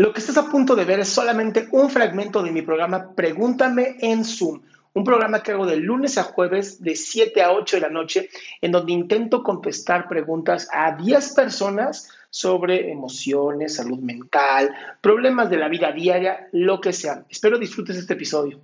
Lo que estás a punto de ver es solamente un fragmento de mi programa Pregúntame en Zoom, un programa que hago de lunes a jueves de 7 a 8 de la noche, en donde intento contestar preguntas a 10 personas sobre emociones, salud mental, problemas de la vida diaria, lo que sea. Espero disfrutes este episodio.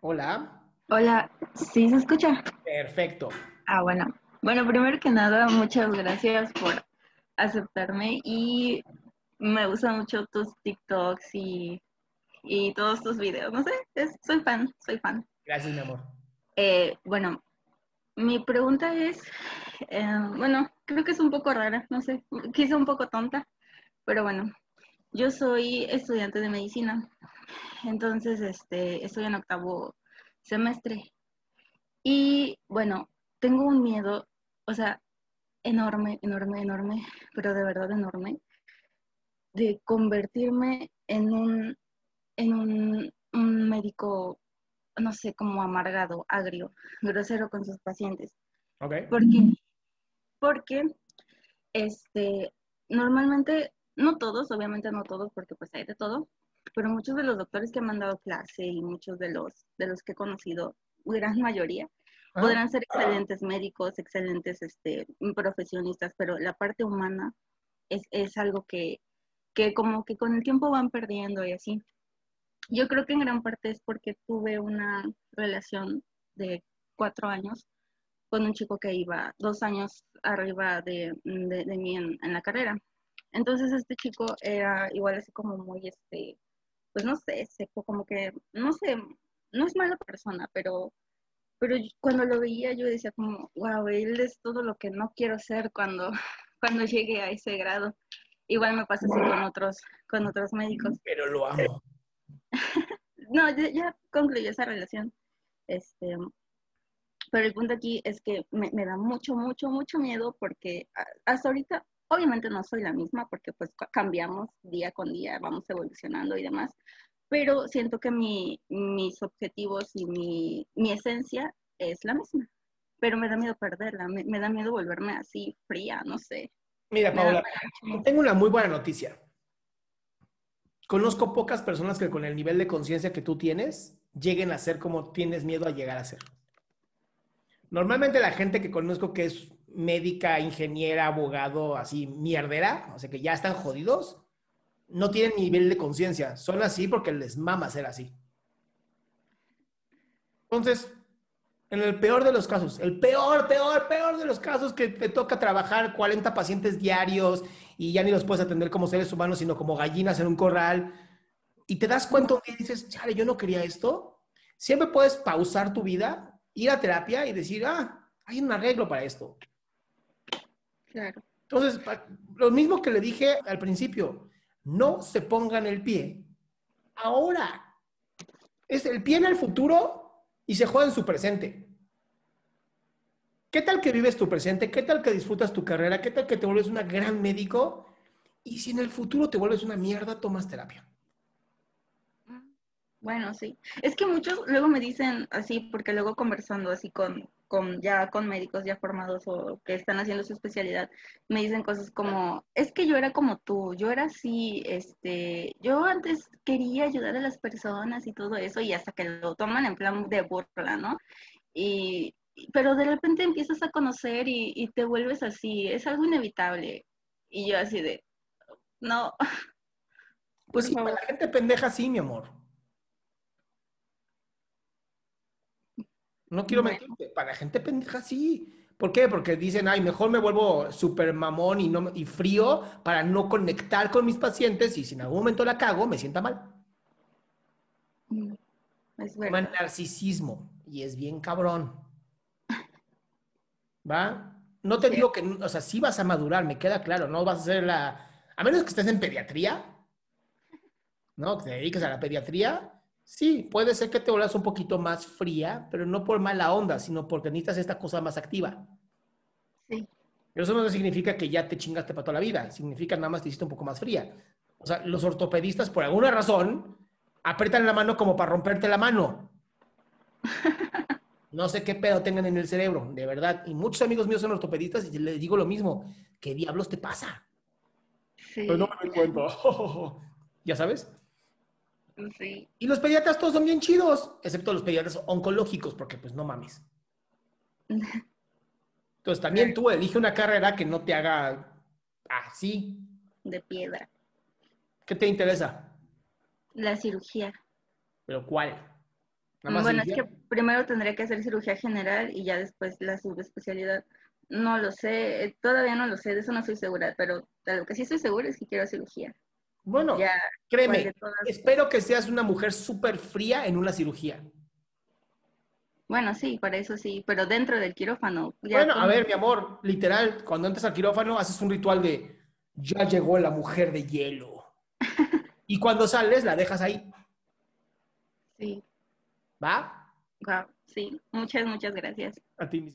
Hola. Hola, ¿sí se escucha? Perfecto. Ah, bueno. Bueno, primero que nada, muchas gracias por aceptarme y me gustan mucho tus TikToks y, todos tus videos. No sé, soy fan, soy fan. Gracias, mi amor. Eh, bueno, mi pregunta es, eh, bueno, creo que es un poco rara, no sé, quizá un poco tonta, pero bueno, yo soy estudiante de medicina, entonces este, estoy en octavo semestre y bueno, tengo un miedo, o sea, enorme, enorme, enorme, pero de verdad enorme, de convertirme en un, en un, médico, no sé, como amargado, agrio, grosero con sus pacientes. Okay. Porque, porque este, normalmente, no todos, obviamente no todos, porque pues hay de todo, pero muchos de los doctores que me han dado clase y muchos de los, de los que he conocido, gran mayoría, podrán ser excelentes médicos, excelentes este, profesionistas, pero la parte humana es, es algo que, que como que con el tiempo van perdiendo y así. Yo creo que en gran parte es porque tuve una relación de cuatro años con un chico que iba dos años arriba de, de, mí en, en, la carrera. Entonces este chico era igual así como muy, este, pues no sé, seco, como que, no sé, no es mala persona, pero, pero cuando lo veía yo decía como, wow, él es todo lo que no quiero ser cuando, cuando llegue a ese grado. Igual me pasa así con otros, con otros médicos. Pero lo amo. no, ya, concluyó esa relación. Este, pero el punto aquí es que me, da mucho, mucho, mucho miedo porque hasta ahorita, obviamente no soy la misma porque pues cambiamos día con día, vamos evolucionando y demás, pero siento que mi, mis objetivos y mi, mi, esencia es la misma. Pero me da miedo perderla, me da miedo volverme así fría, no sé. Mira, Paula, tengo una muy buena noticia. Conozco pocas personas que con el nivel de conciencia que tú tienes lleguen a ser como tienes miedo a llegar a ser. Normalmente la gente que conozco que es médica, ingeniera, abogado, así mierdera, o sea que ya están jodidos, no tienen nivel de conciencia. Son así porque les mama ser así. Entonces, en el peor de los casos, el peor, peor, peor de los casos que te toca trabajar 40 pacientes diarios y ya ni los puedes atender como seres humanos, sino como gallinas en un corral, y te das cuenta y dices, chale, yo no quería esto, siempre puedes pausar tu vida, ir a terapia y decir, ah, hay un arreglo para esto. Claro. Entonces, lo mismo que le dije al principio, no se pongan el pie ahora. Es el pie en el futuro y se juega en su presente. ¿Qué tal que vives tu presente? ¿Qué tal que disfrutas tu carrera? ¿Qué tal que te vuelves un gran médico? Y si en el futuro te vuelves una mierda, tomas terapia. Bueno, sí. Es que muchos luego me dicen así, porque luego conversando así con, con ya con médicos ya formados o que están haciendo su especialidad, me dicen cosas como, es que yo era como tú, yo era así, este, yo antes quería ayudar a las personas y todo eso, y hasta que lo toman en plan de burla, ¿no? Y, pero de repente empiezas a conocer y, y te vuelves así, es algo inevitable. Y yo así de, no. Pues sí, para la gente pendeja sí, mi amor. No quiero mentirte, para gente pendeja sí. ¿Por qué? Porque dicen, ay, mejor me vuelvo súper mamón y, no, y frío para no conectar con mis pacientes y si en algún momento la cago, me sienta mal. Mm, es verdad. narcisismo y es bien cabrón. ¿Va? No te digo que, o sea, sí vas a madurar, me queda claro, no vas a ser la... A menos que estés en pediatría, ¿no? Que te dediques a la pediatría, Sí, puede ser que te vuelvas un poquito más fría, pero no por mala onda, sino porque necesitas esta cosa más activa. Sí. Pero eso no significa que ya te chingaste para toda la vida, significa nada más que te hiciste un poco más fría. O sea, los ortopedistas, por alguna razón, apretan la mano como para romperte la mano. No sé qué pedo tengan en el cerebro, de verdad. Y muchos amigos míos son ortopedistas y les digo lo mismo. ¿Qué diablos te pasa? Sí. Pero no me doy cuenta. ¿Ya sabes? Sí. Y los pediatras todos son bien chidos, excepto los pediatras oncológicos, porque pues no mames. Entonces también tú elige una carrera que no te haga así. De piedra. ¿Qué te interesa? La cirugía. ¿Pero cuál? bueno, es que primero tendría que hacer cirugía general y ya después la subespecialidad. No lo sé, todavía no lo sé, de eso no estoy segura, pero de lo que sí estoy segura es que quiero cirugía. Bueno, créeme, espero que seas una mujer súper fría en una cirugía. Bueno, sí, para eso sí, pero dentro del quirófano. bueno, a ver, mi amor, literal, cuando entras al quirófano haces un ritual de ya llegó la mujer de hielo. y cuando sales la dejas ahí. Sí. ¿Va? Wow, sí, muchas, muchas gracias. A ti,